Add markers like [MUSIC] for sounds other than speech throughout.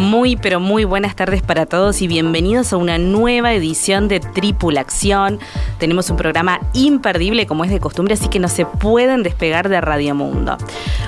Muy, pero muy buenas tardes para todos y bienvenidos a una nueva edición de Tripulación. Tenemos un programa imperdible como es de costumbre, así que no se pueden despegar de Radio Mundo.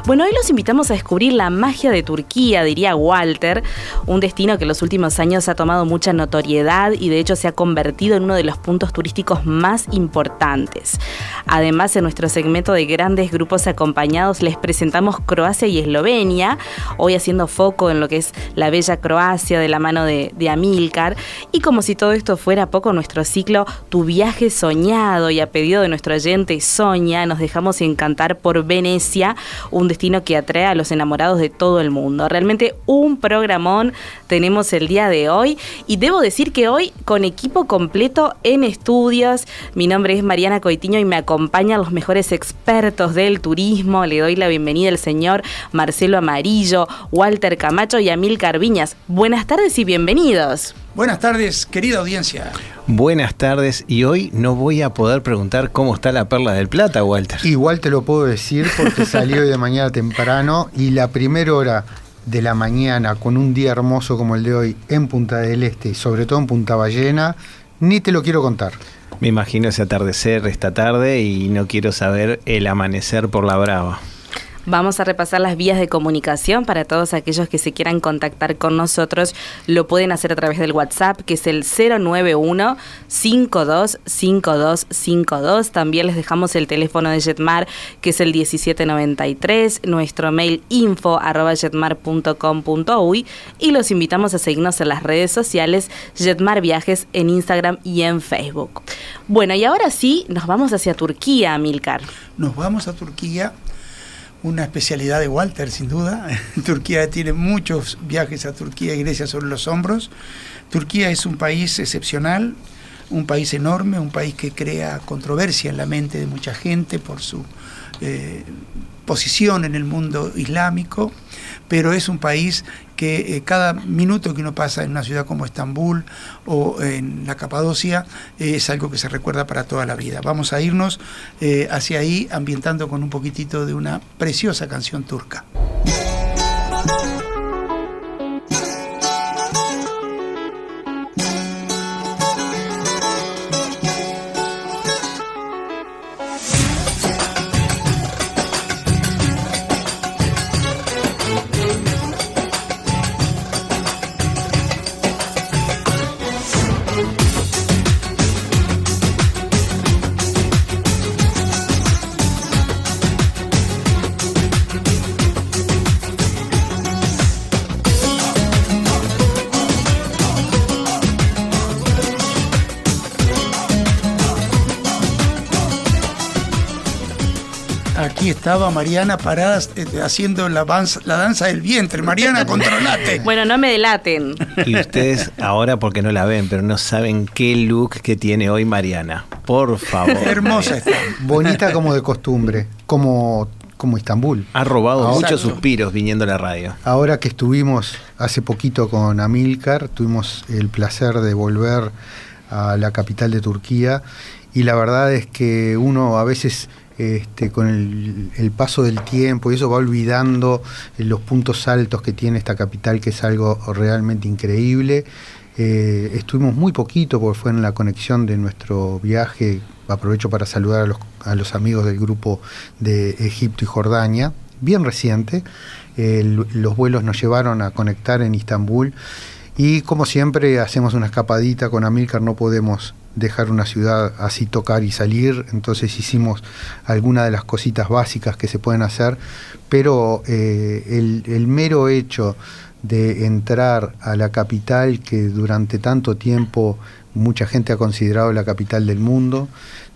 Bueno, hoy los invitamos a descubrir la magia de Turquía, diría Walter, un destino que en los últimos años ha tomado mucha notoriedad y de hecho se ha convertido en uno de los puntos turísticos más importantes. Además, en nuestro segmento de grandes grupos acompañados les presentamos Croacia y Eslovenia, hoy haciendo foco en lo que es la bella Croacia de la mano de, de Amilcar. Y como si todo esto fuera poco, nuestro ciclo Tu viaje soñado y a pedido de nuestro oyente Soña, nos dejamos encantar por Venecia, un destino que atrae a los enamorados de todo el mundo. Realmente un programón tenemos el día de hoy y debo decir que hoy con equipo completo en estudios. Mi nombre es Mariana Coitiño y me acompañan los mejores expertos del turismo. Le doy la bienvenida al señor Marcelo Amarillo, Walter Camacho y Amilcar Viñas. Buenas tardes y bienvenidos. Buenas tardes, querida audiencia. Buenas tardes y hoy no voy a poder preguntar cómo está la perla del plata, Walter. Igual te lo puedo decir porque salí hoy de mañana temprano y la primera hora de la mañana con un día hermoso como el de hoy en Punta del Este y sobre todo en Punta Ballena, ni te lo quiero contar. Me imagino ese atardecer esta tarde y no quiero saber el amanecer por la brava. Vamos a repasar las vías de comunicación para todos aquellos que se quieran contactar con nosotros. Lo pueden hacer a través del WhatsApp, que es el 091 525252. También les dejamos el teléfono de Jetmar, que es el 1793. Nuestro mail info arroba jetmar.com.uy. Y los invitamos a seguirnos en las redes sociales Jetmar Viajes en Instagram y en Facebook. Bueno, y ahora sí, nos vamos hacia Turquía, Milcar. Nos vamos a Turquía una especialidad de Walter, sin duda. [LAUGHS] Turquía tiene muchos viajes a Turquía y Grecia sobre los hombros. Turquía es un país excepcional, un país enorme, un país que crea controversia en la mente de mucha gente por su eh, posición en el mundo islámico, pero es un país que eh, cada minuto que uno pasa en una ciudad como Estambul o en la Capadocia eh, es algo que se recuerda para toda la vida. Vamos a irnos eh, hacia ahí ambientando con un poquitito de una preciosa canción turca. Estaba Mariana parada eh, haciendo la, danza, la danza del vientre. Mariana, [LAUGHS] controlate. Bueno, no me delaten. Y ustedes ahora porque no la ven, pero no saben qué look que tiene hoy Mariana. Por favor. [LAUGHS] Hermosa está. Bonita como de costumbre, como, como Istambul. Ha robado muchos suspiros viniendo a la radio. Ahora que estuvimos hace poquito con Amilcar, tuvimos el placer de volver a la capital de Turquía y la verdad es que uno a veces este, con el, paso del tiempo y eso va olvidando eh, los puntos altos que tiene esta capital, que es algo realmente increíble. Eh, estuvimos muy poquito porque fue en la conexión de nuestro viaje. Aprovecho para saludar a los, a los amigos del grupo de Egipto y Jordania, bien reciente. Los vuelos nos llevaron a conectar en Istambul y como siempre hacemos una escapadita con Amilcar, no podemos dejar una ciudad así tocar y salir, entonces hicimos algunas de las cositas básicas que se pueden hacer, pero eh, el, mero hecho de entrar a la capital que durante tanto tiempo mucha gente ha considerado la capital del mundo,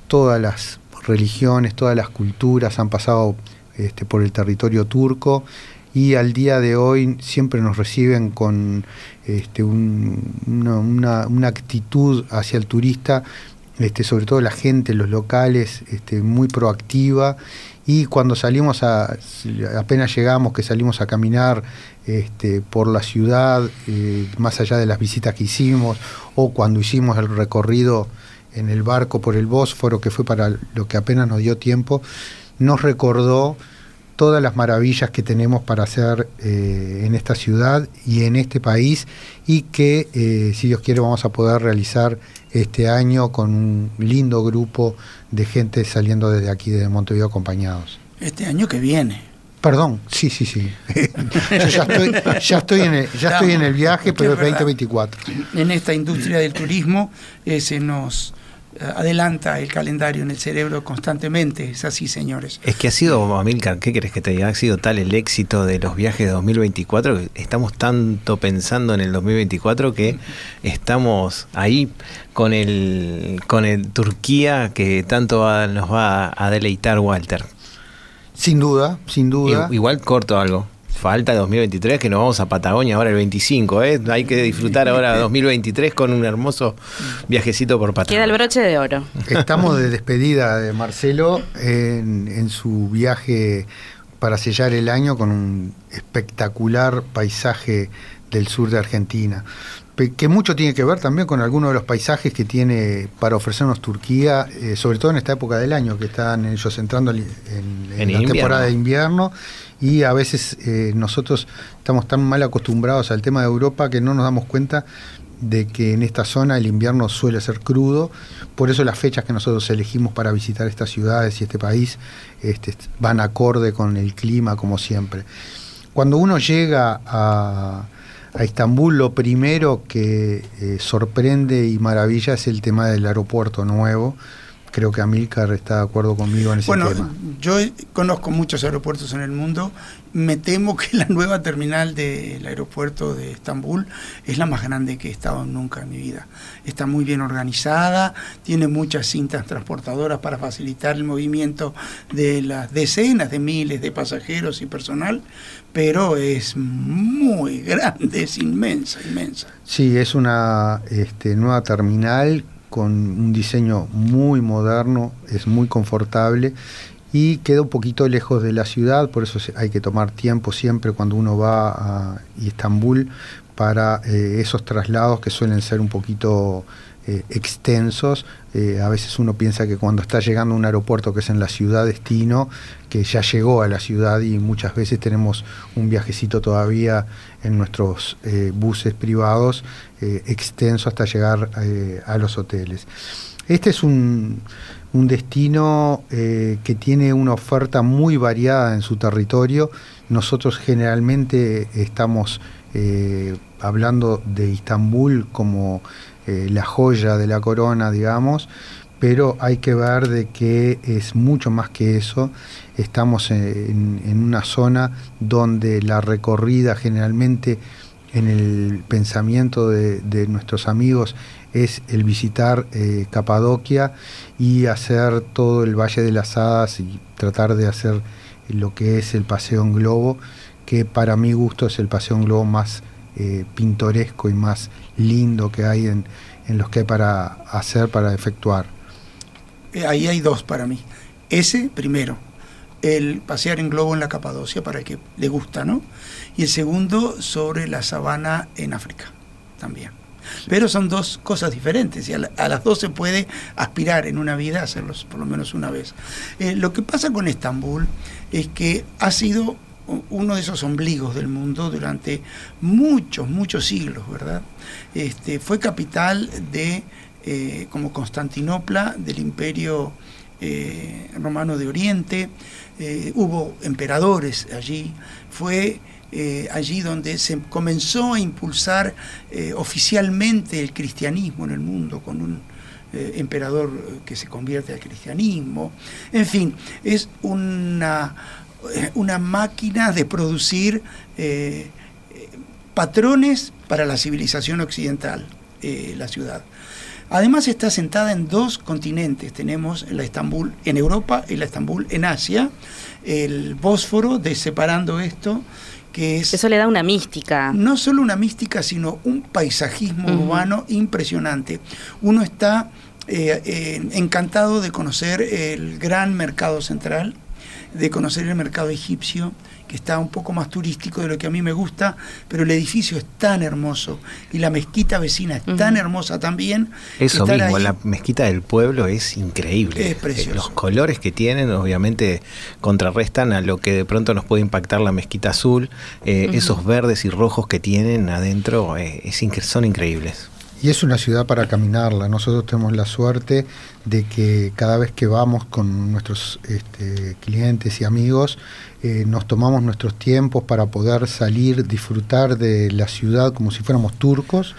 todas las religiones, todas las culturas han pasado este, por el territorio turco y al día de hoy siempre nos reciben con este, una, actitud hacia el turista, este, sobre todo la gente, los locales, este, muy proactiva. Y cuando salimos a, apenas llegamos, que salimos a caminar por la ciudad, eh, más allá de las visitas que hicimos, o cuando hicimos el recorrido en el barco por el Bósforo, que fue para lo que apenas nos dio tiempo, nos recordó todas las maravillas que tenemos para hacer eh, en esta ciudad y en este país y que, eh, si Dios quiere, vamos a poder realizar este año con un lindo grupo de gente saliendo desde aquí, desde Montevideo, acompañados. Este año que viene. Perdón, sí, sí, sí. [LAUGHS] Yo ya estoy, ya estoy, en, el, ya estoy en el viaje, pero es 2024. En esta industria del turismo eh, se nos adelanta el calendario en el cerebro constantemente. Es así, señores. Es que ha sido, Amilcar, ¿qué crees que te diga? Ha sido tal el éxito de los viajes de 2024 que estamos tanto pensando en el 2024 que estamos ahí con el, con el Turquía que tanto nos va a deleitar Walter. Sin duda, sin duda. Igual corto algo falta 2023, que nos vamos a Patagonia ahora el 25, ¿eh? Hay que disfrutar ahora [LAUGHS] 2023 con un hermoso viajecito por Patagonia. Queda el broche de oro. Estamos de [LAUGHS] despedida de Marcelo en, en su viaje para sellar el año con un espectacular paisaje del sur de Argentina que mucho tiene que ver también con algunos de los paisajes que tiene para ofrecernos Turquía, eh, sobre todo en esta época del año, que están ellos entrando en, la temporada de invierno y a veces eh, nosotros estamos tan mal acostumbrados al tema de Europa que no nos damos cuenta de que en esta zona el invierno suele ser crudo, por eso las fechas que nosotros elegimos para visitar estas ciudades y este país este, van acorde con el clima como siempre. Cuando uno llega a, Estambul, lo primero que eh, sorprende y maravilla es el tema del aeropuerto nuevo, creo que Amilcar está de acuerdo conmigo en ese tema. Bueno, yo conozco muchos aeropuertos en el mundo. Me temo que la nueva terminal del aeropuerto de Estambul es la más grande que he estado nunca en mi vida. Está muy bien organizada, tiene muchas cintas transportadoras para facilitar el movimiento de las decenas de miles de pasajeros y personal, pero es muy grande, es inmensa, inmensa. Sí, es una este, nueva terminal con un diseño muy moderno, es muy confortable y queda un poquito lejos de la ciudad, por eso hay que tomar tiempo siempre cuando uno va a Estambul para eh, esos traslados que suelen ser un poquito eh, extensos. Eh, a veces uno piensa que cuando está llegando a un aeropuerto que es en la ciudad destino, que ya llegó a la ciudad y muchas veces tenemos un viajecito todavía en nuestros buses privados extenso hasta llegar a los hoteles. Este es un, un destino que tiene una oferta muy variada en su territorio. Nosotros generalmente estamos hablando de Istambul como eh, la joya de la corona, digamos, pero hay que ver de que es mucho más que eso. Estamos en, una zona donde la recorrida generalmente en el pensamiento de, nuestros amigos es el visitar eh, Capadocia y hacer todo el Valle de las Hadas y tratar de hacer lo que es el paseo en globo, que para mi gusto es el paseo en globo más eh, pintoresco y más lindo que hay en, los que hay para hacer, para efectuar. Eh, ahí hay dos para mí. Ese, primero, el pasear en globo en la Capadocia para el que le gusta, ¿no? Y el segundo, sobre la sabana en África, también. Pero son dos cosas diferentes y a, las dos se puede aspirar en una vida a hacerlos por lo menos una vez. Eh, lo que pasa con Estambul es que ha sido uno de esos ombligos del mundo durante muchos, muchos siglos, ¿verdad? Este, fue capital de, eh, como Constantinopla, del imperio eh, romano de Oriente, eh, hubo emperadores allí, fue allí donde se comenzó a impulsar oficialmente el cristianismo en el mundo con un emperador que se convierte al cristianismo. En fin, es una, una máquina de producir patrones para la civilización occidental, la ciudad. Además está sentada en dos continentes. Tenemos la Estambul en Europa y la Estambul en Asia. El Bósforo, de separando esto, que es... Eso le da una mística. No solo una mística, sino un paisajismo urbano impresionante. Uno está eh, eh, encantado de conocer el gran mercado central, de conocer el mercado egipcio, que está un poco más turístico de lo que a mí me gusta, pero el edificio es tan hermoso y la mezquita vecina es tan hermosa también. Eso mismo, la mezquita del pueblo es increíble. Es precioso. Los colores que tienen obviamente contrarrestan a lo que de pronto nos puede impactar la mezquita azul. Eh, esos verdes y rojos que tienen adentro eh, es, son increíbles. Y es una ciudad para caminarla. Nosotros tenemos la suerte de que cada vez que vamos con nuestros este, clientes y amigos, eh, nos tomamos nuestros tiempos para poder salir, disfrutar de la ciudad como si fuéramos turcos.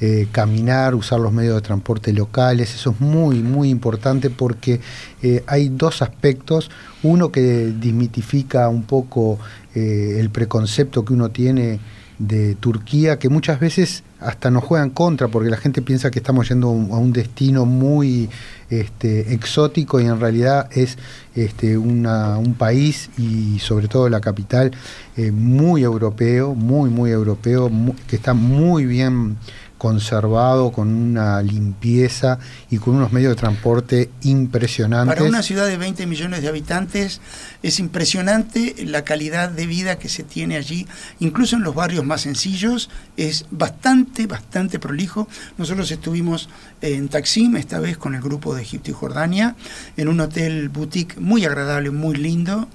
Eh, caminar, usar los medios de transporte locales, eso es muy, muy importante porque eh, hay dos aspectos, uno que desmitifica un poco el preconcepto que uno tiene de Turquía, que muchas veces hasta nos juegan contra, porque la gente piensa que estamos yendo a un destino muy este, exótico y en realidad es este, un país y sobre todo la capital eh, muy europeo, muy, muy europeo, que está muy bien conservado, con una limpieza y con unos medios de transporte impresionantes. Para una ciudad de 20 millones de habitantes es impresionante la calidad de vida que se tiene allí, incluso en los barrios más sencillos, es bastante, bastante prolijo. Nosotros estuvimos en Taksim, esta vez con el grupo de Egipto y Jordania, en un hotel boutique muy agradable, muy lindo.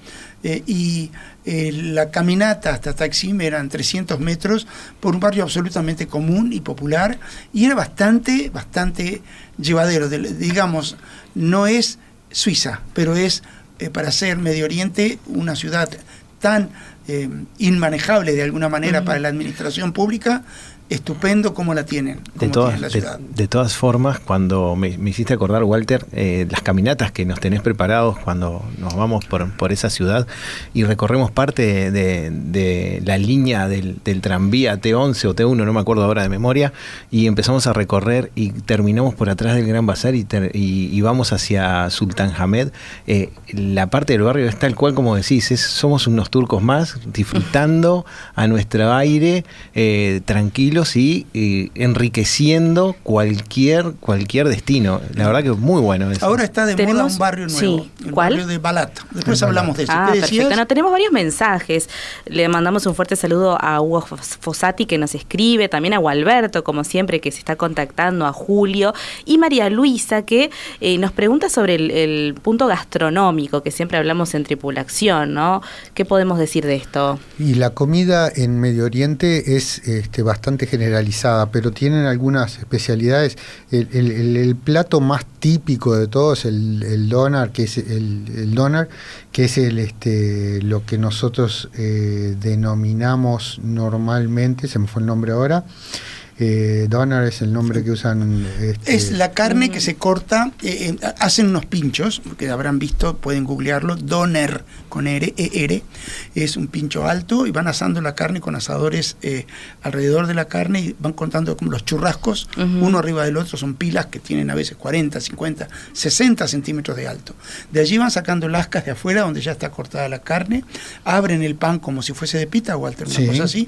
Eh, y eh, la caminata hasta Taksim eran 300 metros por un barrio absolutamente común y popular y era bastante, bastante llevadero. digamos, no es Suiza, pero es eh, para ser Medio Oriente una ciudad tan inmanejable de alguna manera para la administración pública estupendo como la tienen. de, todas, De, todas formas, cuando me, hiciste acordar, Walter, eh, las caminatas que nos tenés preparados cuando nos vamos por, por esa ciudad y recorremos parte de, la línea del, tranvía T11 o T1, no me acuerdo ahora de memoria, y empezamos a recorrer y terminamos por atrás del Gran Bazar y, y, vamos hacia Sultan Hamed. Eh, la parte del barrio es tal cual como decís, es, somos unos turcos más disfrutando a nuestro aire eh, tranquilo y, enriqueciendo cualquier, cualquier destino. La verdad que es muy bueno eso. Ahora está de moda un barrio nuevo, el barrio de Balat. Después hablamos de eso. Ah, perfecto. No, tenemos varios mensajes. Le mandamos un fuerte saludo a Hugo Fossati que nos escribe, también a Gualberto, como siempre, que se está contactando, a Julio, y María Luisa, que eh, nos pregunta sobre el, punto gastronómico, que siempre hablamos en tripulación, ¿no? ¿Qué podemos decir de esto? Y la comida en Medio Oriente es este, bastante generalizada, pero tienen algunas especialidades. El, plato más típico de todos, el, el donar, que es el, donar, que es el este lo que nosotros eh, denominamos normalmente, se me fue el nombre ahora, eh, doner es el nombre que usan. Este, es la carne que se corta, eh, eh, hacen unos pinchos, que habrán visto, pueden googlearlo, doner con R, E, R, es un pincho alto y van asando la carne con asadores alrededor de la carne y van contando como los churrascos, uno arriba del otro, son pilas que tienen a veces 40, 50, 60 centímetros de alto. De allí van sacando lascas de afuera donde ya está cortada la carne, abren el pan como si fuese de pita, Walter, una cosa así,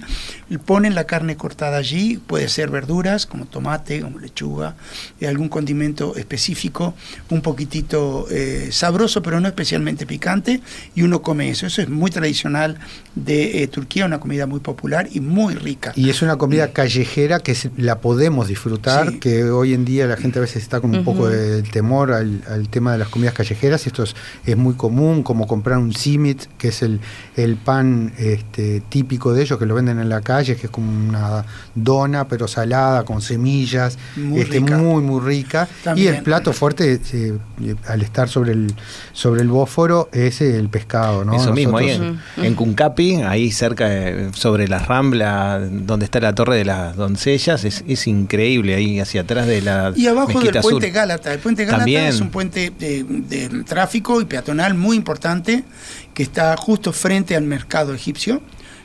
ponen la carne cortada allí, puede ser verduras como tomate, como lechuga, y algún condimento específico, un poquitito eh, sabroso, pero no especialmente picante, y uno come eso. Eso es muy tradicional de eh, Turquía, una comida muy popular y muy rica. Y es una comida callejera que la podemos disfrutar, que hoy en día la gente a veces está con un poco de temor al, tema de las comidas callejeras, esto es, muy común, como comprar un simit, que es el, el pan este, típico de ellos, que lo venden en la calle, que es como una dona, pero salada, con semillas, Muy este, rica. muy, muy rica. También. Y el plato fuerte, eh, eh, al estar sobre el, sobre el bósforo, es el pescado, ¿no? Eso mismo, ahí en, en Cuncapi, ahí cerca, de- sobre la rambla, donde está la Torre de las Doncellas, es, es increíble, ahí hacia atrás de la Y abajo Mezquita del puente Sur. Gálata. El puente Gálata También. es un puente de, de tráfico y peatonal muy importante que está justo frente al mercado egipcio.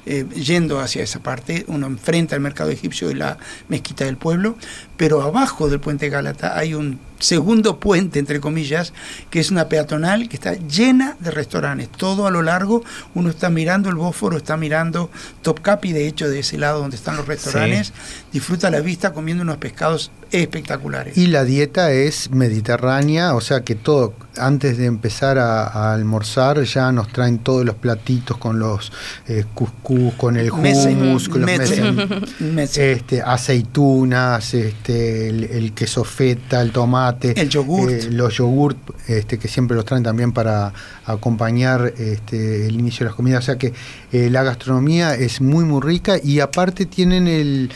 eh, yendo hacia esa parte, uno enfrenta al mercado egipcio y la mezquita del pueblo, pero abajo del puente Gálata hay un segundo puente, entre comillas, que es una peatonal que está llena de restaurantes. Todo a lo largo, uno está mirando el Bósforo, está mirando Topkapi, de hecho, de ese lado donde están los restaurantes, disfruta la vista comiendo unos pescados espectaculares. Y la dieta es mediterránea, o sea que todo, antes de empezar a, a almorzar, ya nos traen todos los platitos con los eh, cuscús, con el hummus, con los mese, mese- mese. este, aceitunas, este, el, el queso feta, el tomate, El yogurt. eh, los yogurt, este, que siempre los traen también para acompañar este, el inicio de las comidas. O sea que eh, la gastronomía es muy, muy rica y aparte tienen el,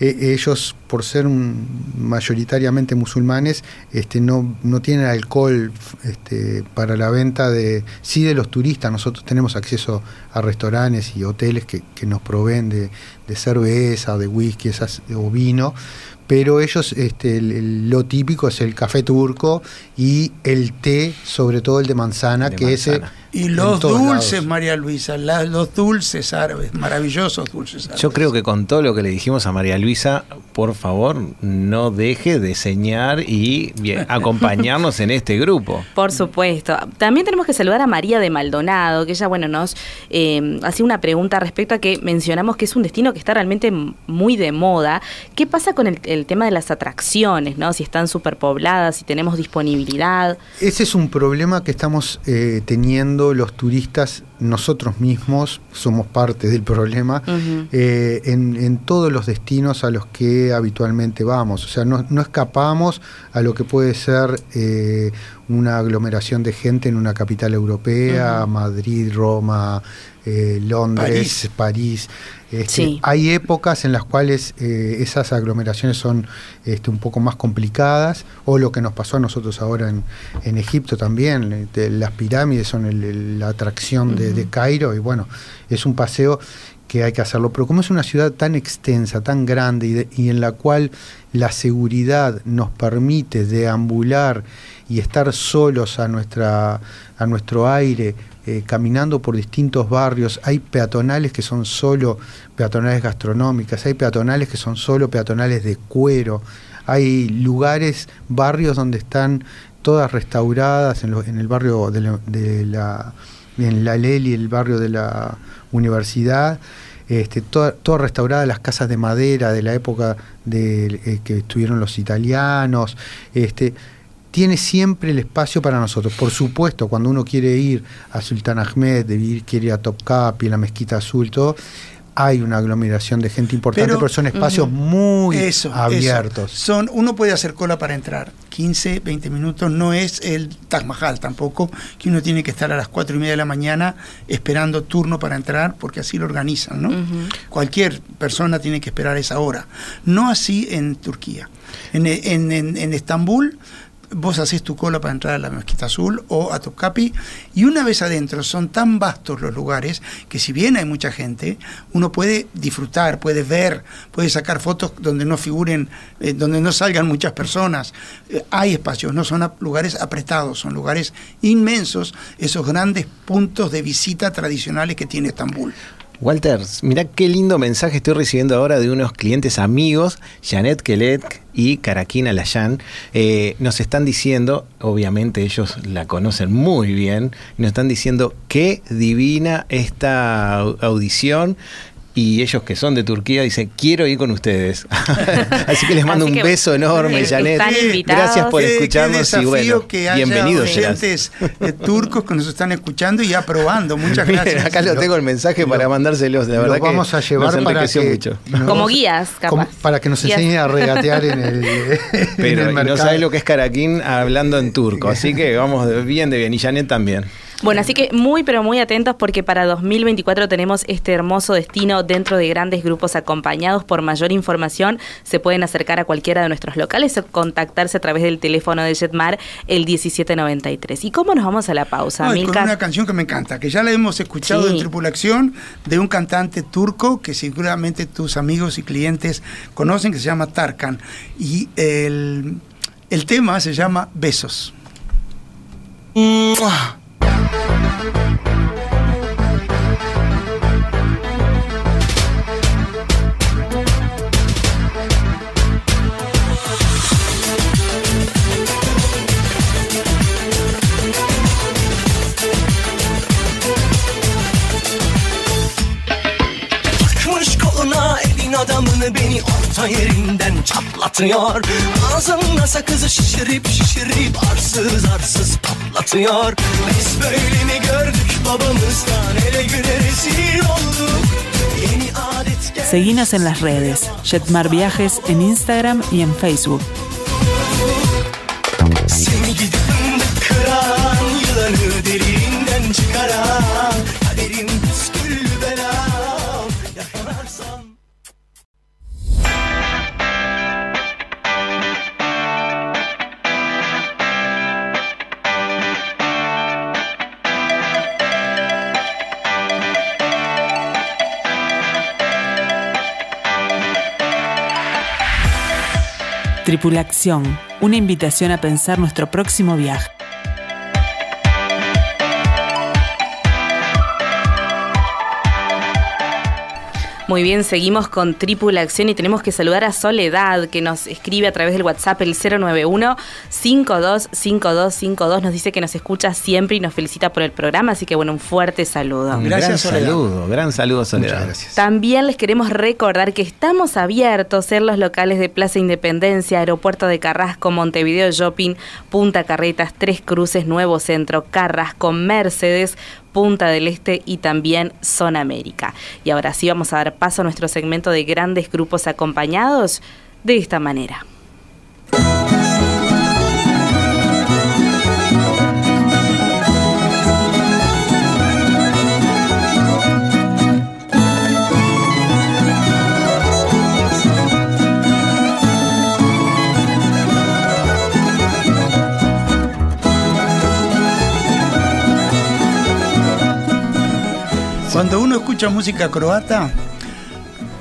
eh, ellos, por ser un- mayoritariamente musulmanes, este, no, no tienen alcohol este, para la venta de, sí de los turistas. Nosotros tenemos acceso a restaurantes y hoteles que, que nos proveen de, de cerveza, de whisky esas, o vino, pero ellos este, el- el- lo típico es el café turco y el té, sobre todo el de manzana, De que ese. Y los dulces, lados. María Luisa, la- los dulces árabes, maravillosos dulces árabes. Yo creo que con todo lo que le dijimos a María Luisa, por favor, no deje de señar y bien, [LAUGHS] acompañarnos en este grupo. Por supuesto. También tenemos que saludar a María de Maldonado, que ella, bueno, nos eh, hacía una pregunta respecto a que mencionamos que es un destino que está realmente muy de moda. ¿Qué pasa con el, el tema de las atracciones, no? Si están superpobladas, si tenemos disponibilidad. Ese es un problema que estamos eh, teniendo los turistas nosotros mismos, somos parte del problema, eh, en, en todos los destinos a los que habitualmente vamos. O sea, no, no escapamos a lo que puede ser eh, una aglomeración de gente en una capital europea. Madrid, Roma, eh, Londres, París. Este, Sí. Hay épocas en las cuales eh, esas aglomeraciones son este, un poco más complicadas, o lo que nos pasó a nosotros ahora en, en Egipto también. las pirámides son el- el- la atracción de, de Cairo, y bueno, es un paseo que hay que hacerlo. Pero como es una ciudad tan extensa, tan grande, y, en la cual la seguridad nos permite deambular y estar solos a, nuestra, a nuestro aire, eh, caminando por distintos barrios. Hay peatonales que son solo peatonales gastronómicas, hay peatonales que son solo peatonales de cuero, hay lugares, barrios donde están todas restauradas, en, el barrio de de la- en la Leli, el barrio de la universidad. Este, toda, toda restaurada, las casas de madera de la época de, eh, que estuvieron los italianos. Este, tiene siempre el espacio para nosotros. Por supuesto, cuando uno quiere ir a Sultan Ahmed, quiere ir a Topkapi, la Mezquita Azul, todo, hay una aglomeración de gente importante, Pero- pero, son espacios muy Eso, abiertos. eso. Son, uno puede hacer cola para entrar. 15, 20 minutos. No es el Taj Mahal tampoco, que uno tiene que estar a las 4 y media de la mañana esperando turno para entrar, porque así lo organizan, ¿no? Cualquier persona tiene que esperar esa hora. No así en Turquía. En, en- en- en Estambul, vos haces tu cola para entrar a la Mezquita Azul o a Topkapi, y una vez adentro son tan vastos los lugares que si bien hay mucha gente, uno puede disfrutar, puede ver, puede sacar fotos donde no figuren, eh, donde no salgan muchas personas. Eh, hay espacios, no son lugares apretados, son lugares inmensos, esos grandes puntos de visita tradicionales que tiene Estambul. Walter, mirá qué lindo mensaje estoy recibiendo ahora de unos clientes amigos, Janet Kelet y Karakin Alayan. Eh, nos están diciendo, obviamente ellos la conocen muy bien, nos están diciendo qué divina esta au- audición. Y ellos que son de Turquía dicen, quiero ir con ustedes. [LAUGHS] Así que les mando un beso enorme, eh, Janet. están invitados. Gracias por Qué- qué escucharnos y bueno, que haya bienvenidos. Oyentes eh, turcos que nos están escuchando y aprobando. Muchas [LAUGHS] Miren, gracias. acá lo tengo el mensaje para mandárselos, la Lo verdad que vamos a llevar nos para que, mucho. nos- Como guías, como- capaz. para que nos enseñen a regatear en el, [LAUGHS] en Pero el no sabes lo que es Caraquín hablando en turco, así que vamos de bien de bien. Y Janet también. Bueno, así que muy pero muy atentos porque para 2024 tenemos este hermoso destino dentro de grandes grupos acompañados. Por mayor información se pueden acercar a cualquiera de nuestros locales o contactarse a través del teléfono de Jetmar el 1793. ¿Y cómo nos vamos a la pausa, no, Con una canción que me encanta, que ya la hemos escuchado en Tripulación de un cantante turco que seguramente tus amigos y clientes conocen, que se llama Tarkan. Y el, el tema se llama Besos. Adamını beni orta yerinden çatlatıyor. Ağzımda sakızı şişirip şişirip arsız arsız patlatıyor Biz böyle mi gördük babamızdan ele güne rezil olduk. Yeni adet Seguinos en las redes, Jetmar Viajes en Instagram y en Facebook. Seni gidip kıran yılanı derinden çıkaran Tripulación, una invitación a pensar nuestro próximo viaje. Muy bien, seguimos con Tripula Acción y tenemos que saludar a Soledad, que nos escribe a través del WhatsApp el 091-525252. Nos dice que nos escucha siempre y nos felicita por el programa, así que bueno, un fuerte saludo. Un Gracias, gran Soledad. saludo, gran saludo, Soledad. Muchas gracias. También les queremos recordar que estamos abiertos en los locales de Plaza Independencia, Aeropuerto de Carrasco, Montevideo Shopping, Punta Carretas, Tres Cruces, Nuevo Centro, Carrasco, Mercedes, Punta del Este y también Zona América. Y ahora sí vamos a dar paso a nuestro segmento de grandes grupos acompañados de esta manera. Cuando uno escucha música croata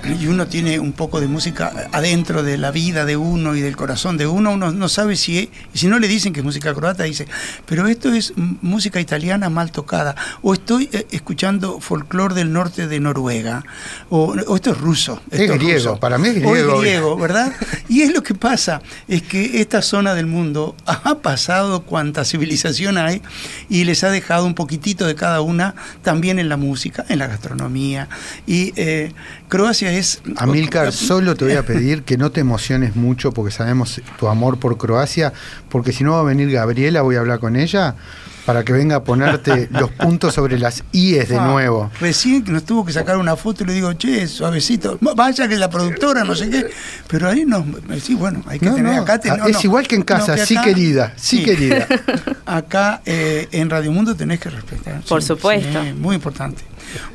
y uno tiene un poco de música adentro de la vida de uno y del corazón de uno, uno no sabe si, si no le dicen que es música croata, dice, pero esto es música italiana mal tocada, o estoy eh, escuchando folclore del norte de Noruega, o, o esto es ruso. Es esto griego, ruso, para mí es o griego. griego, ¿verdad? Y es lo que pasa, es que esta zona del mundo ha pasado cuanta civilización hay y les ha dejado un poquitito de cada una también en la música, en la gastronomía. Y eh, Croacia es... Amilcar, solo te voy a [LAUGHS] pedir que no te emociones mucho porque sabemos tu amor por Croacia, porque si no va a venir Gabriela, voy a hablar con ella para que venga a ponerte [LAUGHS] los puntos sobre las IES de Ah, nuevo. Recién que nos tuvo que sacar una foto y le digo, che, suavecito, vaya que la productora, no sé qué. Pero ahí nos, sí, bueno, hay que No, tener no, acá. te- ah, no, es no. igual que en casa, que sí querida, sí querida. [LAUGHS] Acá eh, en Radio Mundo tenés que respetar. Por supuesto. sí, muy importante.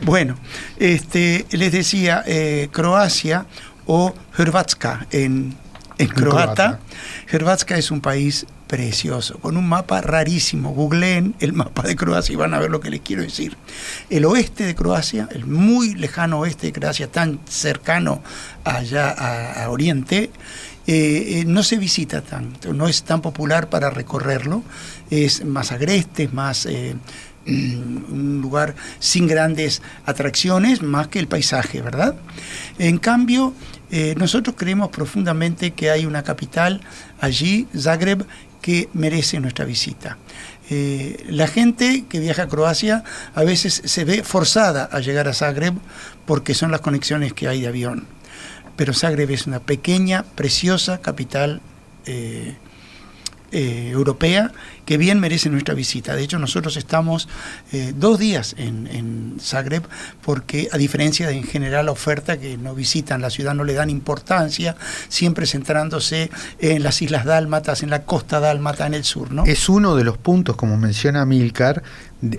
Bueno, este, les decía, eh, Croacia o Hrvatska en, en croata. croata. Hrvatska es un país precioso, con un mapa rarísimo. Googleen el mapa de Croacia y van a ver lo que les quiero decir. El oeste de Croacia, el muy lejano oeste de Croacia, tan cercano allá a, Oriente, eh, eh, no se visita tanto, no es tan popular para recorrerlo, es más agreste, es más eh, mm, un lugar sin grandes atracciones, más que el paisaje, ¿verdad? En cambio, nosotros creemos profundamente que hay una capital allí, Zagreb, que merece nuestra visita. Eh, la gente que viaja a Croacia a veces se ve forzada a llegar a Zagreb porque son las conexiones que hay de avión. Pero Zagreb es una pequeña, preciosa capital eh, eh, europea que bien merece nuestra visita. De hecho, nosotros estamos eh, dos días en, Zagreb porque a diferencia de en general la oferta que no visitan la ciudad, no le dan importancia, siempre centrándose en las Islas Dálmatas, en la costa dálmata, en el sur. ¿no? Es uno de los puntos, como menciona Milcar,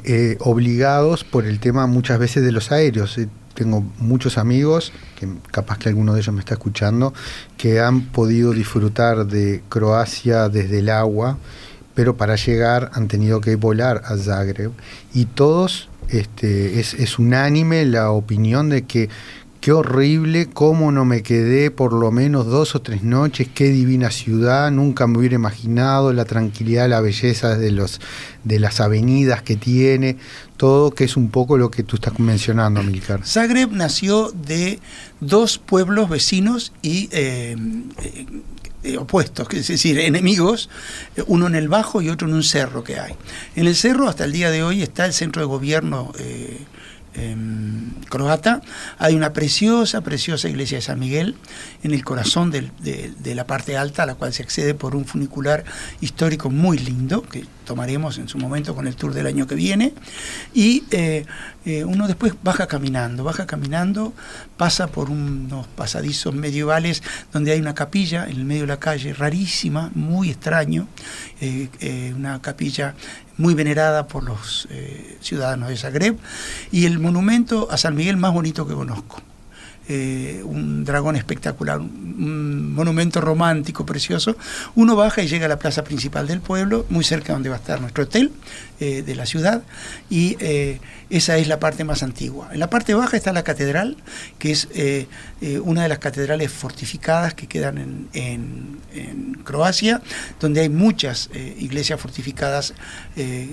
eh, obligados por el tema muchas veces de los aéreos. Tengo muchos amigos, que capaz que alguno de ellos me está escuchando, que han podido disfrutar de Croacia desde el agua, pero para llegar han tenido que volar a Zagreb. Y todos, este, es, es unánime la opinión de que qué horrible, cómo no me quedé por lo menos dos o tres noches, qué divina ciudad, nunca me hubiera imaginado la tranquilidad, la belleza de, los, de las avenidas que tiene, todo que es un poco lo que tú estás mencionando, Milcar. Zagreb nació de dos pueblos vecinos y eh, eh, opuestos, es decir, enemigos, uno en el bajo y otro en un cerro que hay. En el cerro hasta el día de hoy está el centro de gobierno. Eh, croata, hay una preciosa, preciosa iglesia de San Miguel en el corazón de, de, la parte alta, a la cual se accede por un funicular histórico muy lindo, que tomaremos en su momento con el tour del año que viene. Y eh, eh, uno después baja caminando, baja caminando, pasa por unos pasadizos medievales donde hay una capilla en el medio de la calle, rarísima, muy extraño, eh, una capilla muy venerada por los eh, ciudadanos de Zagreb, y el monumento a San Miguel más bonito que conozco. Eh, un dragón espectacular, un monumento romántico, precioso. Uno baja y llega a la plaza principal del pueblo, muy cerca donde va a estar nuestro hotel eh, de la ciudad, y eh, esa es la parte más antigua. En la parte baja está la catedral, que es una de las catedrales fortificadas que quedan en, Croacia, donde hay muchas iglesias fortificadas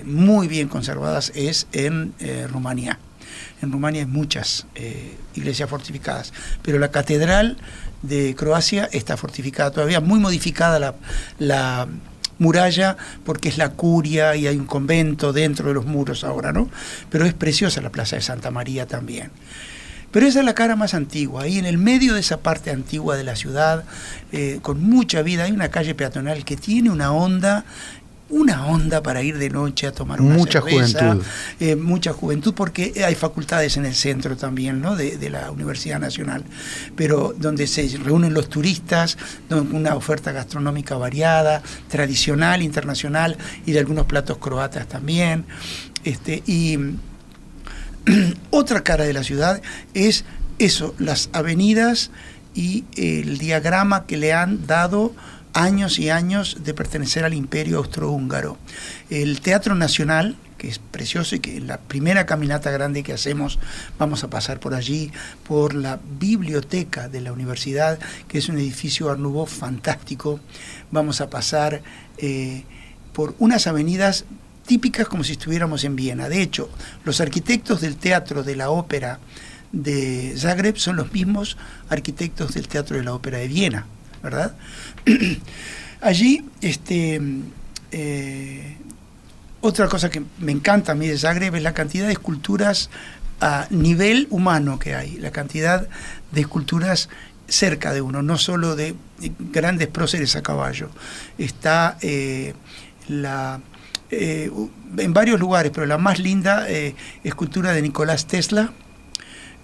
muy bien conservadas, es en Rumanía. En Rumania hay muchas eh, iglesias fortificadas, pero la catedral de Croacia está fortificada todavía, muy modificada la, la muralla porque es la curia y hay un convento dentro de los muros ahora, ¿no? Pero es preciosa la plaza de Santa María también. Pero esa es la cara más antigua. Ahí en el medio de esa parte antigua de la ciudad, eh, con mucha vida, hay una calle peatonal que tiene una onda una onda para ir de noche a tomar una mucha juventud eh, mucha juventud porque hay facultades en el centro también ¿no? de, la Universidad Nacional pero donde se reúnen los turistas una oferta gastronómica variada tradicional internacional y de algunos platos croatas también este y [CLEARS THROAT] otra cara de la ciudad es eso las avenidas y el diagrama que le han dado años y años de pertenecer al imperio austrohúngaro. El Teatro Nacional, que es precioso y que en la primera caminata grande que hacemos vamos a pasar por allí, por la biblioteca de la universidad, que es un edificio Art fantástico, vamos a pasar eh, por unas avenidas típicas como si estuviéramos en Viena. De hecho, los arquitectos del teatro de la ópera de Zagreb son los mismos arquitectos del teatro de la ópera de Viena. ¿Verdad? [CLEARS THROAT] Allí, este, eh, otra cosa que me encanta a mí de Zagreb es la cantidad de esculturas a nivel humano que hay, la cantidad de esculturas cerca de uno, no solo de grandes próceres a caballo. Está eh, la, eh, en varios lugares, pero la más linda escultura de Nicolás Tesla,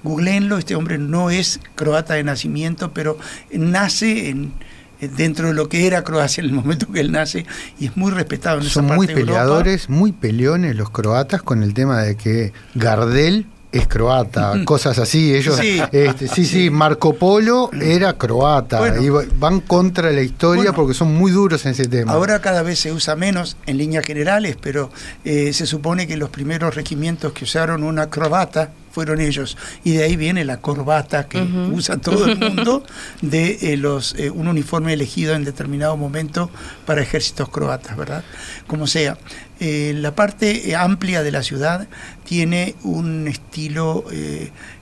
googleenlo, este hombre no es croata de nacimiento, pero nace en, dentro de lo que era Croacia en el momento que él nace y es muy respetado en Son esa muy peleadores, muy peleones los croatas con el tema de que Gardel es croata, cosas así. Ellos, sí, este, sí, sí, Marco Polo era croata. y van contra la historia porque son muy duros en ese tema. Ahora cada vez se usa menos en líneas generales, pero eh, se supone que los primeros regimientos que usaron una croata fueron ellos. Y de ahí viene la corbata que usa todo el [LAUGHS] mundo de eh, los eh, un uniforme elegido en determinado momento para ejércitos croatas, ¿verdad? Como sea. Eh, la parte amplia de la ciudad tiene un estilo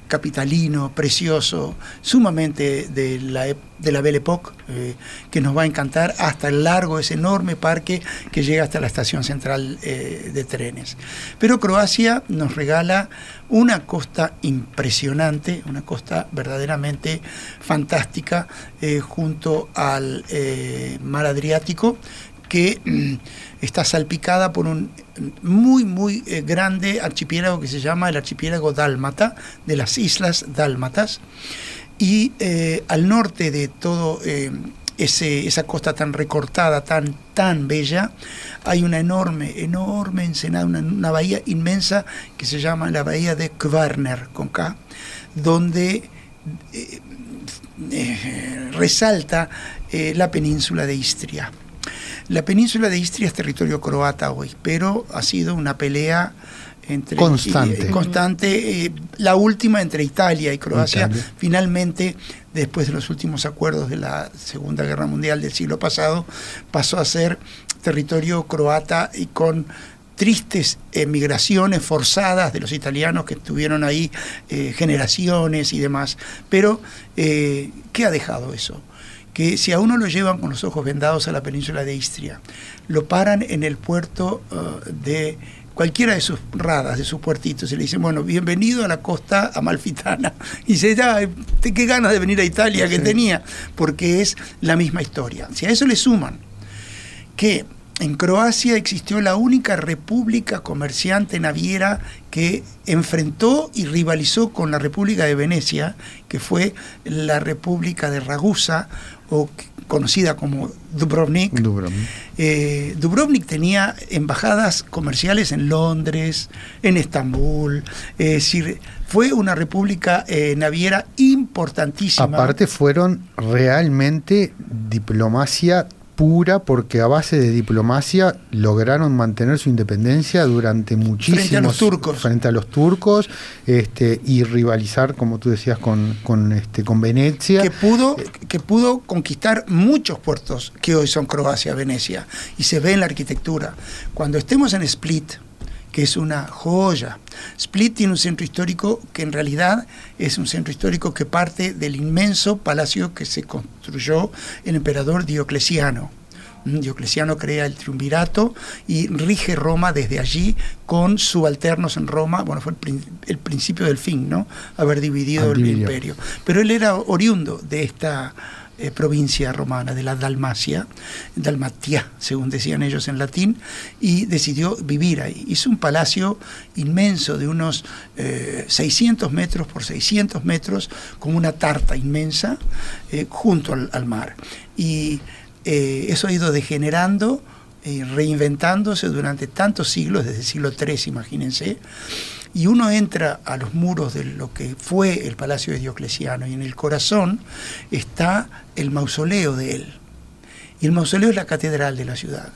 capitalino, precioso, sumamente de la, de la Belle Époque, eh, que nos va a encantar hasta el largo, ese enorme parque que llega hasta la estación central eh, de trenes. Pero Croacia nos regala una costa impresionante, una costa verdaderamente fantástica, eh, junto al mar Adriático, que mm, está salpicada por un muy, muy eh, grande archipiélago que se llama el archipiélago Dálmata, de las Islas Dálmatas. Y eh, al norte de todo eh, esa costa tan recortada, tan, tan bella, hay una enorme, enorme ensenada, una, una bahía inmensa que se llama la bahía de Kvarner, con K, donde resalta la península de Istria. La península de Istria es territorio croata hoy, pero ha sido una pelea entre Constante. eh, constante, eh, la última entre Italia y Croacia. Italia. Finalmente, después de los últimos acuerdos de la Segunda Guerra Mundial del siglo pasado, pasó a ser territorio croata y con tristes emigraciones forzadas de los italianos que estuvieron ahí eh, generaciones y demás. Pero, ¿qué ha dejado eso? Que si a uno lo llevan con los ojos vendados a la península de Istria, lo paran en el puerto eh, de cualquiera de sus radas, de sus puertitos, y le dicen, bueno, bienvenido a la costa amalfitana. [LAUGHS] Y dice, ya, qué ganas de venir a Italia que Sí. tenía, porque es la misma historia. Si a eso le suman que en Croacia existió la única república comerciante naviera que enfrentó y rivalizó con la República de Venecia, que fue la República de Ragusa, o conocida como Dubrovnik. Dubrovnik. Eh, Dubrovnik tenía embajadas comerciales en Londres, en Estambul, es decir, fue una república eh, naviera importantísima. Aparte fueron realmente diplomacia pura porque a base de diplomacia lograron mantener su independencia durante muchísimos Frente a los turcos. frente a los turcos este y rivalizar como tú decías con con este con Venecia que pudo, que pudo conquistar muchos puertos que hoy son Croacia, Venecia, y se ve en la arquitectura. Cuando estemos en Split, que es una joya, Split tiene un centro histórico que en realidad es un centro histórico que parte del inmenso palacio que se construyó el emperador Diocleciano. Mm, Diocleciano crea el triunvirato y rige Roma desde allí con subalternos en Roma. Bueno, fue el, prin- el principio del fin, ¿no? Haber dividido el imperio. Pero él era oriundo de esta eh, provincia romana, de la Dalmacia, Dalmatia, según decían ellos en latín, y decidió vivir ahí. Hizo un palacio inmenso de unos eh, 600 metros por 600 metros, como una tarta inmensa, eh, junto al, mar. Y eh, eso ha ido degenerando y reinventándose durante tantos siglos, desde el siglo III, imagínense, y uno entra a los muros de lo que fue el Palacio de Diocleciano y en el corazón está el mausoleo de él. Y el mausoleo es la catedral de la ciudad.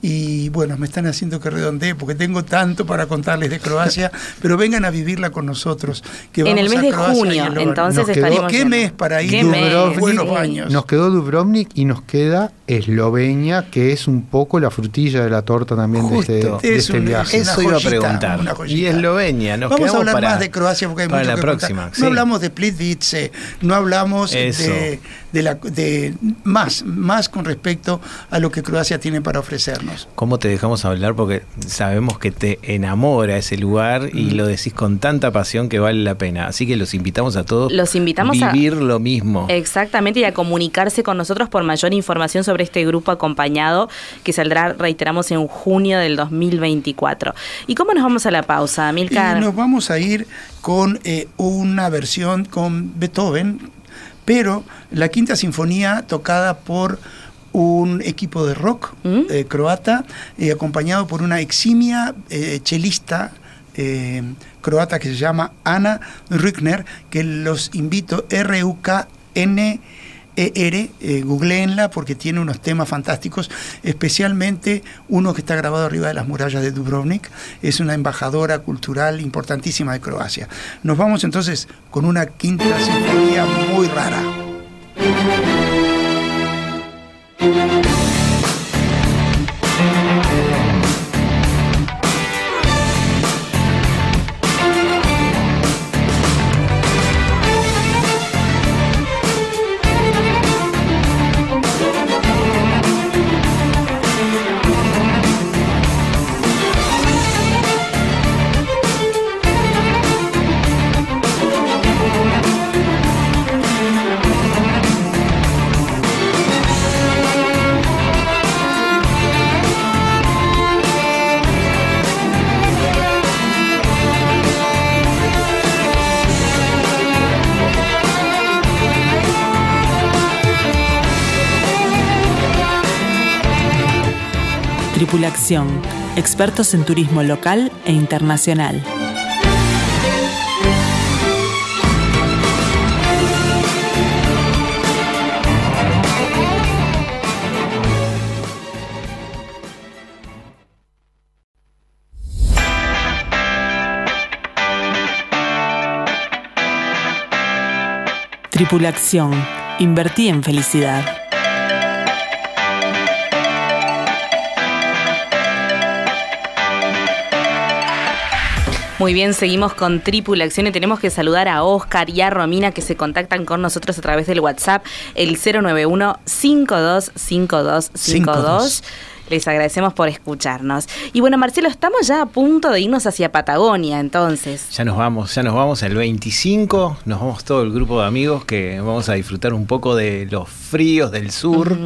Y bueno, me están haciendo que redondee porque tengo tanto para contarles de Croacia, [LAUGHS] pero vengan a vivirla con nosotros. Que En vamos el mes a de Croacia junio, el entonces Nos quedó- estaríamos. ¿Qué mes para ir? ¿Qué Dubrovnik? Buenos baños. nos quedó Dubrovnik y nos queda Eslovenia que es un poco la frutilla de la torta también de este, Justo. de Es este un- viaje es Eso iba a preguntar. Y. Eslovenia, nos Vamos a hablar para, más de Croacia porque hay para mucho la que próxima. contar. sí. No hablamos de Plitvice, no hablamos Eso. de, de la, de más, más con respecto a lo que Croacia tiene para ofrecernos. ¿Cómo te dejamos hablar? Porque sabemos que te enamora ese lugar y lo decís con tanta pasión que vale la pena. Así que los invitamos a todos Los invitamos a- vivir lo mismo. Exactamente, y a comunicarse con nosotros por mayor información sobre este grupo acompañado que saldrá, reiteramos, en junio del 2024. ¿Y cómo nos vamos a la pausa, Milcar? Y nos vamos a ir con eh, una versión con Beethoven, pero la quinta sinfonía tocada por un equipo de rock ¿Mm? eh, croata, eh, acompañado por una eximia eh, chelista croata que se llama Ana Rückner, que los invito, R-U-K-N. ER, eh, googleenla porque tiene unos temas fantásticos, especialmente uno que está grabado arriba de las murallas de Dubrovnik, es una embajadora cultural importantísima de Croacia. Nos vamos entonces con una quinta sinfonía muy rara. Música Expertos en turismo local e internacional. Tripulación, invertí en felicidad. Muy bien, seguimos con Tripulación y tenemos que saludar a Oscar y a Romina que se contactan con nosotros a través del WhatsApp, el 091 525252. Les agradecemos por escucharnos. Y bueno, Marcelo, estamos ya a punto de irnos hacia Patagonia, entonces. Ya nos vamos, ya nos vamos el 25, nos vamos todo el grupo de amigos que vamos a disfrutar un poco de los fríos del sur,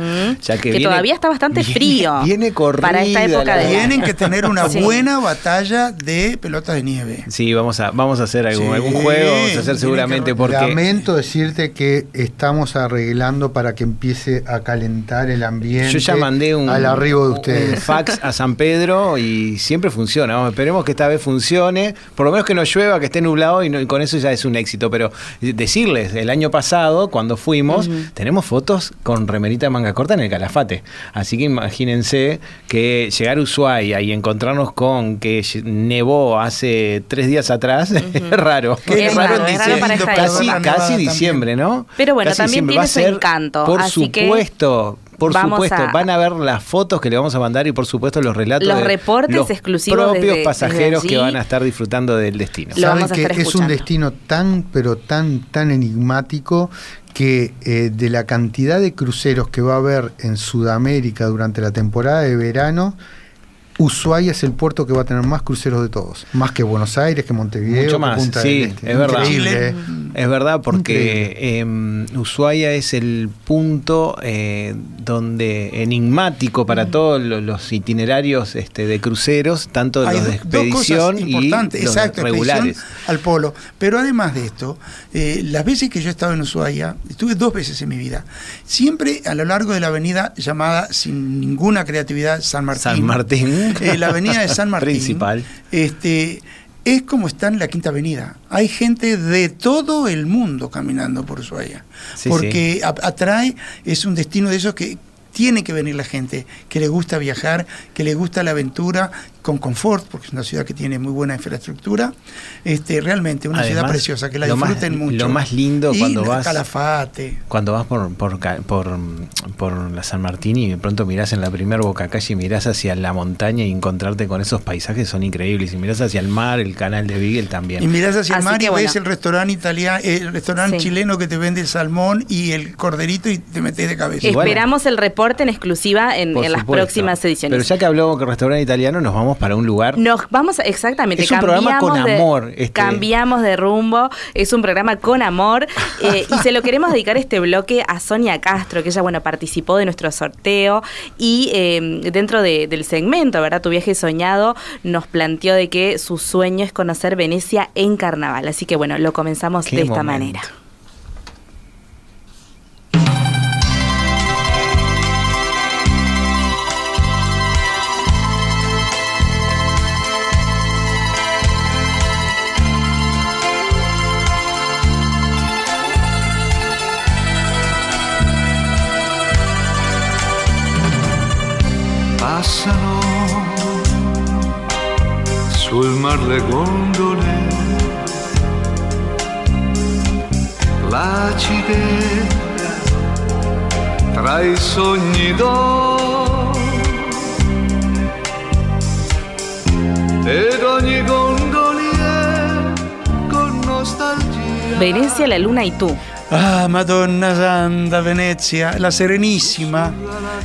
ya que, Que viene- todavía está bastante viene- frío [LAUGHS] Viene corrida para esta época de- Tienen que tener una [LAUGHS] Sí. buena batalla de pelotas de nieve. Sí, vamos a vamos a hacer algún, Sí, algún juego, vamos a hacer que seguramente ro- porque Lamento decirte que estamos arreglando para que empiece a calentar el ambiente Yo ya mandé un, al arribo de ustedes. fax a San Pedro y siempre funciona. Vamos, esperemos que esta vez funcione. Por lo menos que no llueva, que esté nublado y, no- y con eso ya es un éxito. Pero decirles, el año pasado, cuando fuimos, tenemos fotos con remerita de manga corta en el Calafate. Así que imagínense que llegar a Ushuaia y encontrarnos con que nevó hace tres días atrás [LAUGHS] es raro. Qué Es raro, raro, es raro para casi, diciembre, ¿no? Pero bueno, Casi también diciembre. tiene Va su ser, encanto, Por así que supuesto. Por vamos supuesto, a- van a ver las fotos que le vamos a mandar y por supuesto los relatos Los de reportes los exclusivos propios desde- pasajeros desde que van a estar disfrutando del destino. Lo Saben vamos a que es un destino tan, pero tan, tan enigmático que eh, de la cantidad de cruceros que va a haber en Sudamérica durante la temporada de verano, Ushuaia es el puerto que va a tener más cruceros de todos. Más que Buenos Aires, que Montevideo, Mucho que más, Punta sí, del Este. es verdad. Increíble. ¿eh? Es verdad, porque em, Ushuaia es el punto eh, donde enigmático para todos lo- los itinerarios este, de cruceros, tanto de Hay los de expedición y los expedición regulares. al polo. Pero además de esto, eh, las veces que yo he estado en Ushuaia, estuve dos veces en mi vida, siempre a lo largo de la avenida llamada sin ninguna creatividad San Martín. San Martín. Eh, la avenida de San Martín. Principal. Este, es como está en la Quinta Avenida. Hay gente de todo el mundo caminando por Ushuaia. Sí, porque atrae, es un destino de esos que tiene que venir la gente, que le gusta viajar, que le gusta la aventura con confort, porque es una ciudad que tiene muy buena infraestructura. Este, realmente una ciudad preciosa, que la más- disfruten mucho. lo más lindo Y cuando vas- Calafate. Cuando vas por, por, por, por la San Martín y de pronto mirás en la primer boca calle y mirás hacia la montaña y encontrarte con esos paisajes son increíbles. Y mirás hacia el mar, el canal de Beagle también. Y mirás hacia el mar y que ves bueno. el restaurante italiano, el restaurante Sí. chileno que te vende el salmón y el corderito y te metes de cabeza. Bueno. Esperamos el reporte en exclusiva en, en las próximas ediciones. Pero ya que habló con restaurante italiano, nos vamos para un lugar. Nos vamos, a- exactamente, Es un programa con de- amor, este. Cambiamos de rumbo, es un programa con amor eh, y se lo queremos dedicar este bloque a Sonia Castro, que ella, bueno, participó de nuestro sorteo y eh, dentro de- del segmento, ¿verdad? Tu viaje soñado nos planteó de que su sueño es conocer Venecia en carnaval. Así que, bueno, lo comenzamos Qué de esta momento. manera. Mar le gondole, placide tra i sogni d'oro. Ed ogni gondoliere con nostalgia. Venecia, la luna y tú. Ah, Madonna Santa, Venecia, la Serenísima.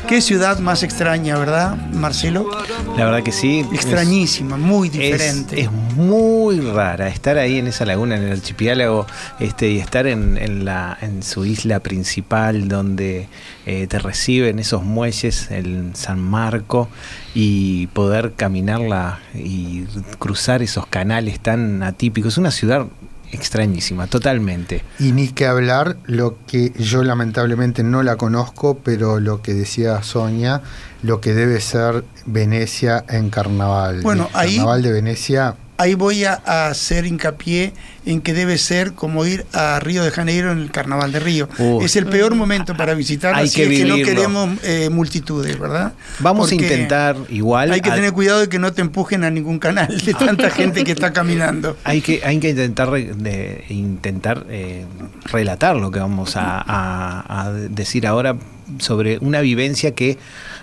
Qué ciudad más extraña, ¿verdad, Marcelo? La verdad que sí. es- Extrañísima, muy Es, diferente. es muy rara estar ahí en esa laguna, en el archipiélago, este, y estar en, en la, en su isla principal, donde eh, te reciben esos muelles, el San Marco, y poder caminarla y cruzar esos canales tan atípicos. Es una ciudad extrañísima, totalmente. Y ni que hablar, lo que yo lamentablemente no la conozco, pero lo que decía Sonia, lo que debe ser Venecia en carnaval. Bueno, el ahí- carnaval de Venecia, Ahí voy a, a hacer hincapié en que debe ser como ir a Río de Janeiro en el Carnaval de Río. Es el peor momento para visitar, Hay así que es que no queremos eh, multitudes, ¿verdad? Vamos Porque a intentar igual. Hay que a- tener cuidado de que no te empujen a ningún canal de [LAUGHS] tanta gente que está caminando. Hay que, hay que intentar, de- intentar eh, relatar lo que vamos a decir ahora sobre una vivencia que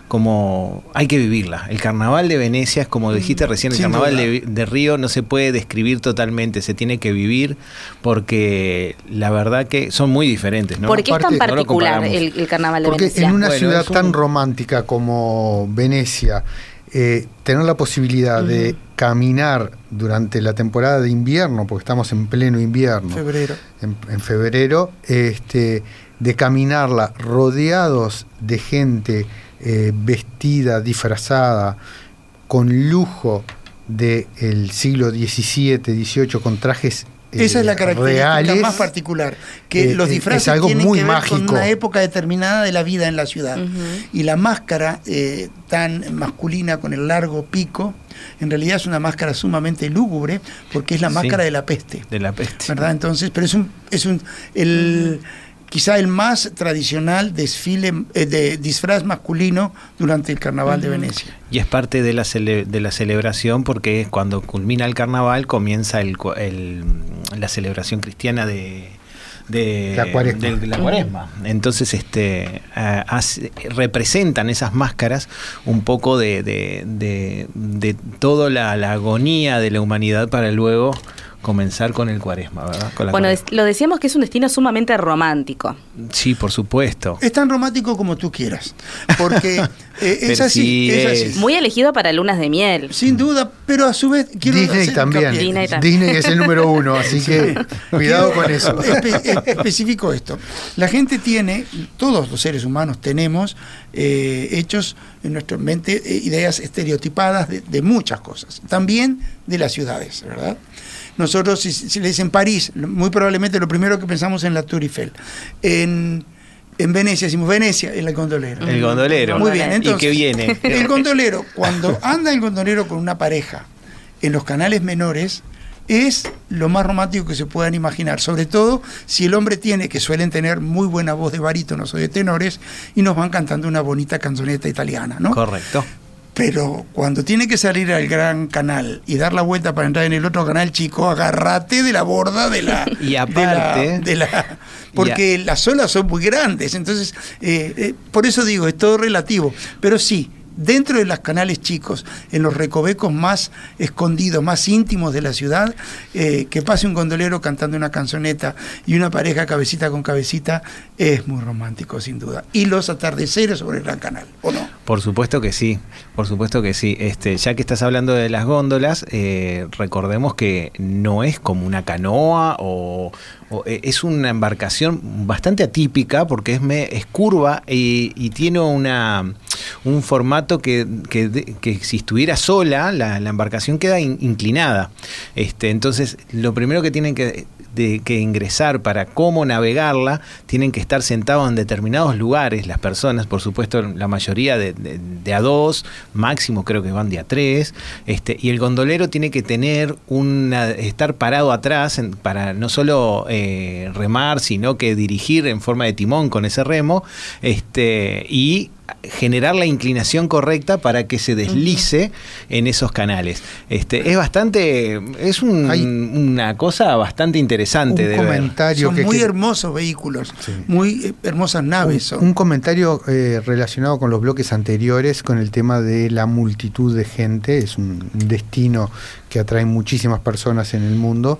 como hay que vivirla. El carnaval de Venecia es como dijiste recién, el Sin carnaval de, de Río no se puede describir totalmente, se tiene que vivir porque la verdad que son muy diferentes. ¿no? ¿Por qué es tan no particular el, el carnaval de porque Venecia? en una Bueno, ciudad un- tan romántica como Venecia, eh, tener la posibilidad de caminar durante la temporada de invierno, porque estamos en pleno invierno, Febrero. en, en febrero, este, de caminarla rodeados de gente eh, vestida, disfrazada, con lujo del siglo XVII, XVIII, con trajes eh, Esa es la característica reales. más particular, que Eh, los es- disfraces es algo tienen muy que ver mágico. con una época determinada de la vida en la ciudad. Y la máscara eh, tan masculina con el largo pico, en realidad es una máscara sumamente lúgubre, porque es la Sí. máscara de la peste. de la peste. ¿verdad? Entonces, pero es un, es un el quizá el más tradicional desfile eh, de disfraz masculino durante el carnaval de Venecia. Y es parte de la, cele- de la celebración porque es cuando culmina el carnaval comienza el, la celebración cristiana de, de La cuaresma. del- de la cuaresma. Entonces este, hace- representan esas máscaras un poco de, de, de, de toda la, la agonía de la humanidad para luego comenzar con el cuaresma, ¿verdad? Con la Bueno, cuaresma. lo decíamos que es un destino sumamente romántico. Sí, por supuesto. Es tan romántico como tú quieras, porque eh, [LAUGHS] es así, es así. Muy elegido para lunas de miel. Sin duda, pero a su vez quiero Disney hacer también. Disney también. Disney es el número uno, [LAUGHS] así que cuidado con eso. espe- especifico esto. La gente tiene, todos los seres humanos tenemos eh, hechos en nuestra mente eh, ideas estereotipadas de, de muchas cosas, también de las ciudades, ¿verdad? Nosotros, si, si le dicen París, muy probablemente lo primero que pensamos en la Tour Eiffel. En, en Venecia, decimos Venecia, el gondolero. El gondolero. Muy bien, ¿Y entonces. qué viene? [LAUGHS] El gondolero, cuando anda el gondolero con una pareja en los canales menores, es lo más romántico que se puedan imaginar. Sobre todo si el hombre tiene, que suelen tener muy buena voz de barítonos o de tenores, y nos van cantando una bonita canzoneta italiana, ¿no? Correcto. Pero cuando tiene que salir al gran canal y dar la vuelta para entrar en el otro canal chico, agárrate de la borda de la. [LAUGHS] Y de la- aparte- de la- porque las olas son muy grandes. Entonces, eh, eh, por eso digo, es todo relativo. Pero sí. Dentro de los canales chicos, en los recovecos más escondidos, más íntimos de la ciudad, eh, que pase un gondolero cantando una canzoneta y una pareja cabecita con cabecita, es muy romántico, sin duda. Y los atardeceres sobre el gran canal, ¿o no? Por supuesto que sí, por supuesto que sí. Este, ya que estás hablando de las góndolas, eh, recordemos que no es como una canoa o, eh, es una embarcación bastante atípica porque es, me- es curva y tiene una un formato que, que, que si estuviera sola, la, embarcación queda in- inclinada. Este, entonces, lo primero que tienen que, de- que ingresar para cómo navegarla, tienen que estar sentados en determinados lugares, las personas, por supuesto, la mayoría de, de- a dos, máximo creo que van de a tres, este, y el gondolero tiene que tener una, estar parado atrás para no solo eh, remar, sino que dirigir en forma de timón con ese remo, este, y generar la inclinación correcta para que se deslice en esos canales. Este, es bastante, es un- Hay una cosa bastante interesante un de ver. comentario son que, muy que- hermosos vehículos, Sí. muy eh, hermosas naves. son. Un comentario eh, relacionado con los bloques anteriores, con el tema de la multitud de gente, es un destino que atrae muchísimas personas en el mundo.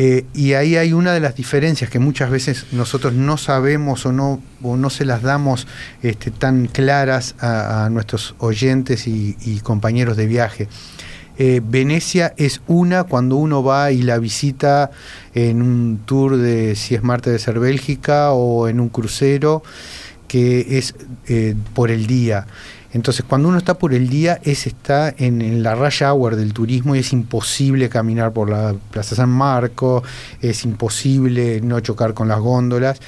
Eh, y ahí hay una de las diferencias que muchas veces nosotros no sabemos o no, no se las damos este, tan claras a, nuestros oyentes y, y compañeros de viaje. Eh, Venecia es una cuando uno va y la visita en un tour de si es Marte de ser Bélgica o en un crucero que es eh, por el día. Entonces, cuando uno está por el día, es está en, la raya hour del turismo y es imposible caminar por la Plaza San Marco, es imposible no chocar con las góndolas.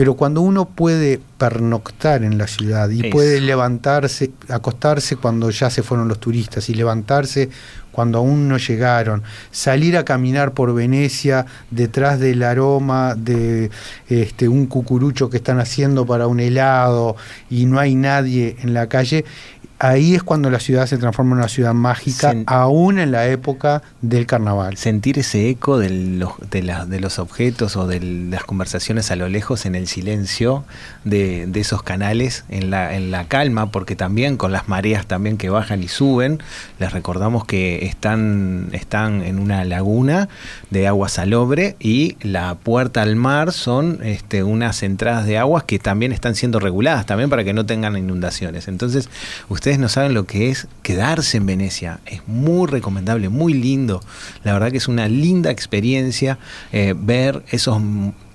Pero cuando uno puede pernoctar en la ciudad y puede levantarse, acostarse cuando ya se fueron los turistas y levantarse cuando aún no llegaron, salir a caminar por Venecia detrás del aroma de este, un cucurucho que están haciendo para un helado y no hay nadie en la calle, ahí es cuando la ciudad se transforma en una ciudad mágica, Sen- aún en la época del carnaval. sentir ese eco de los, de, la- de los objetos o de las conversaciones a lo lejos en el silencio de, de esos canales, en la, en la calma, porque también con las mareas también que bajan y suben, les recordamos que están, están en una laguna de agua salobre y la puerta al mar son este, unas entradas de aguas que también están siendo reguladas, también para que no tengan inundaciones. Entonces, ustedes no saben lo que es quedarse en Venecia. Es muy recomendable, muy lindo. La verdad que es una linda experiencia eh, ver esos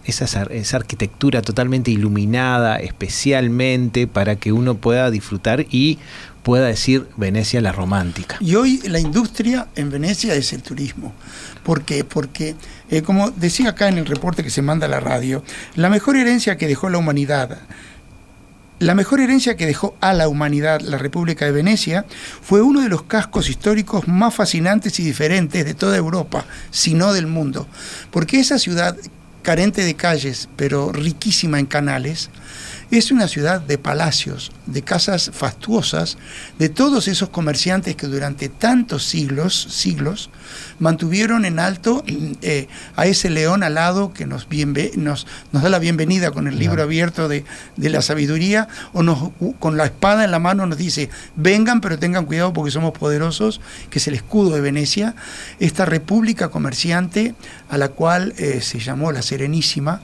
esa, ar- esa arquitectura totalmente iluminada, especialmente para que uno pueda disfrutar y pueda decir Venecia la romántica. Y hoy la industria en Venecia es el turismo. ¿Por qué? Porque, eh, como decía acá en el reporte que se manda a la radio, la mejor herencia que dejó la humanidad, la mejor herencia que dejó a la humanidad la República de Venecia fue uno de los cascos históricos más fascinantes y diferentes de toda Europa, si no del mundo. Porque esa ciudad, carente de calles, pero riquísima en canales, es una ciudad de palacios, de casas fastuosas, de todos esos comerciantes que durante tantos siglos, siglos, mantuvieron en alto eh, a ese león alado que nos, bienve- nos, nos da la bienvenida con el libro abierto de, de la sabiduría, o nos, con la espada en la mano nos dice, vengan pero tengan cuidado porque somos poderosos, que es el escudo de Venecia, esta república comerciante a la cual eh, se llamó la Serenísima,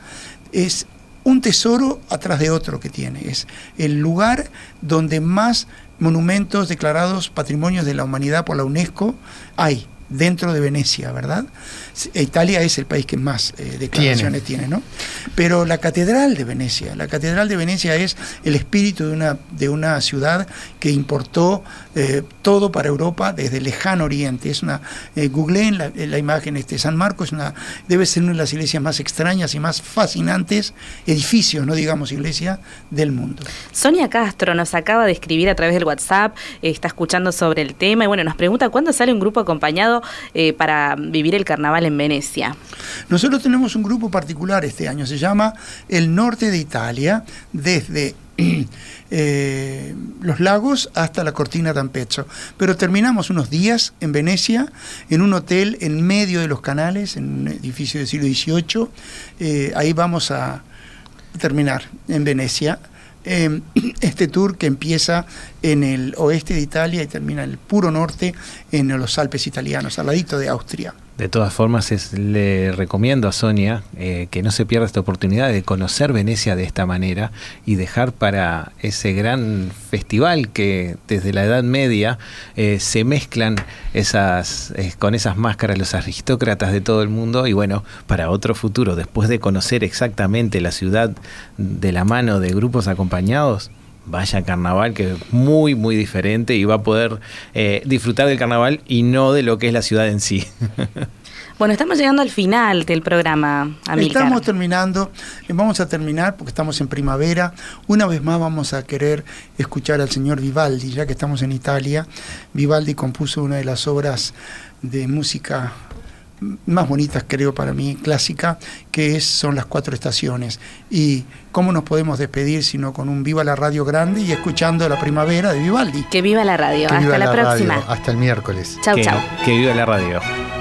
es un tesoro atrás de otro que tiene. Es el lugar donde más monumentos declarados patrimonios de la humanidad por la UNESCO hay dentro de Venecia, ¿verdad? Italia es el país que más eh, declaraciones tiene. ¿no? Pero la catedral de Venecia, la catedral de Venecia es el espíritu de una, de una ciudad que importó eh, todo para Europa desde el lejano oriente. Es una, eh, googleen la, la imagen, este San Marcos es una, debe ser una de las iglesias más extrañas y más fascinantes edificios, no digamos iglesia, del mundo. Sonia Castro nos acaba de escribir a través del WhatsApp, eh, está escuchando sobre el tema y bueno, nos pregunta cuándo sale un grupo acompañado eh, para vivir el carnaval en Venecia. Nosotros tenemos un grupo particular este año, se llama El Norte de Italia, desde [CLEARS THROAT] eh, los lagos hasta la Cortina d'Ampezzo. Pero terminamos unos días en Venecia, en un hotel en medio de los canales, en un edificio del siglo XVIII. Eh, ahí vamos a terminar en Venecia. Eh, [CLEARS THROAT] este tour que empieza en el oeste de Italia y termina en el puro norte, en los Alpes italianos, al ladito de Austria. De todas formas, es- le recomiendo a Sonia eh, que no se pierda esta oportunidad de conocer Venecia de esta manera y dejar para ese gran festival que desde la Edad Media eh, se mezclan esas eh, con esas máscaras los aristócratas de todo el mundo y bueno, para otro futuro, después de conocer exactamente la ciudad de la mano de grupos acompañados, vaya carnaval que es muy muy diferente y va a poder eh, disfrutar del carnaval y no de lo que es la ciudad en sí. [LAUGHS] Bueno, estamos llegando al final del programa, Amilcar. Estamos terminando, eh, vamos a terminar porque estamos en primavera. Una vez más vamos a querer escuchar al señor Vivaldi, ya que estamos en Italia. Vivaldi compuso una de las obras de música más bonitas, creo, para mí, clásica, que es, son las cuatro estaciones. Y cómo nos podemos despedir sino con un Viva la Radio grande y escuchando la primavera de Vivaldi. Que viva la radio. Que Hasta viva la, la próxima. radio. Hasta el miércoles. Chau, que, chau. que viva la radio.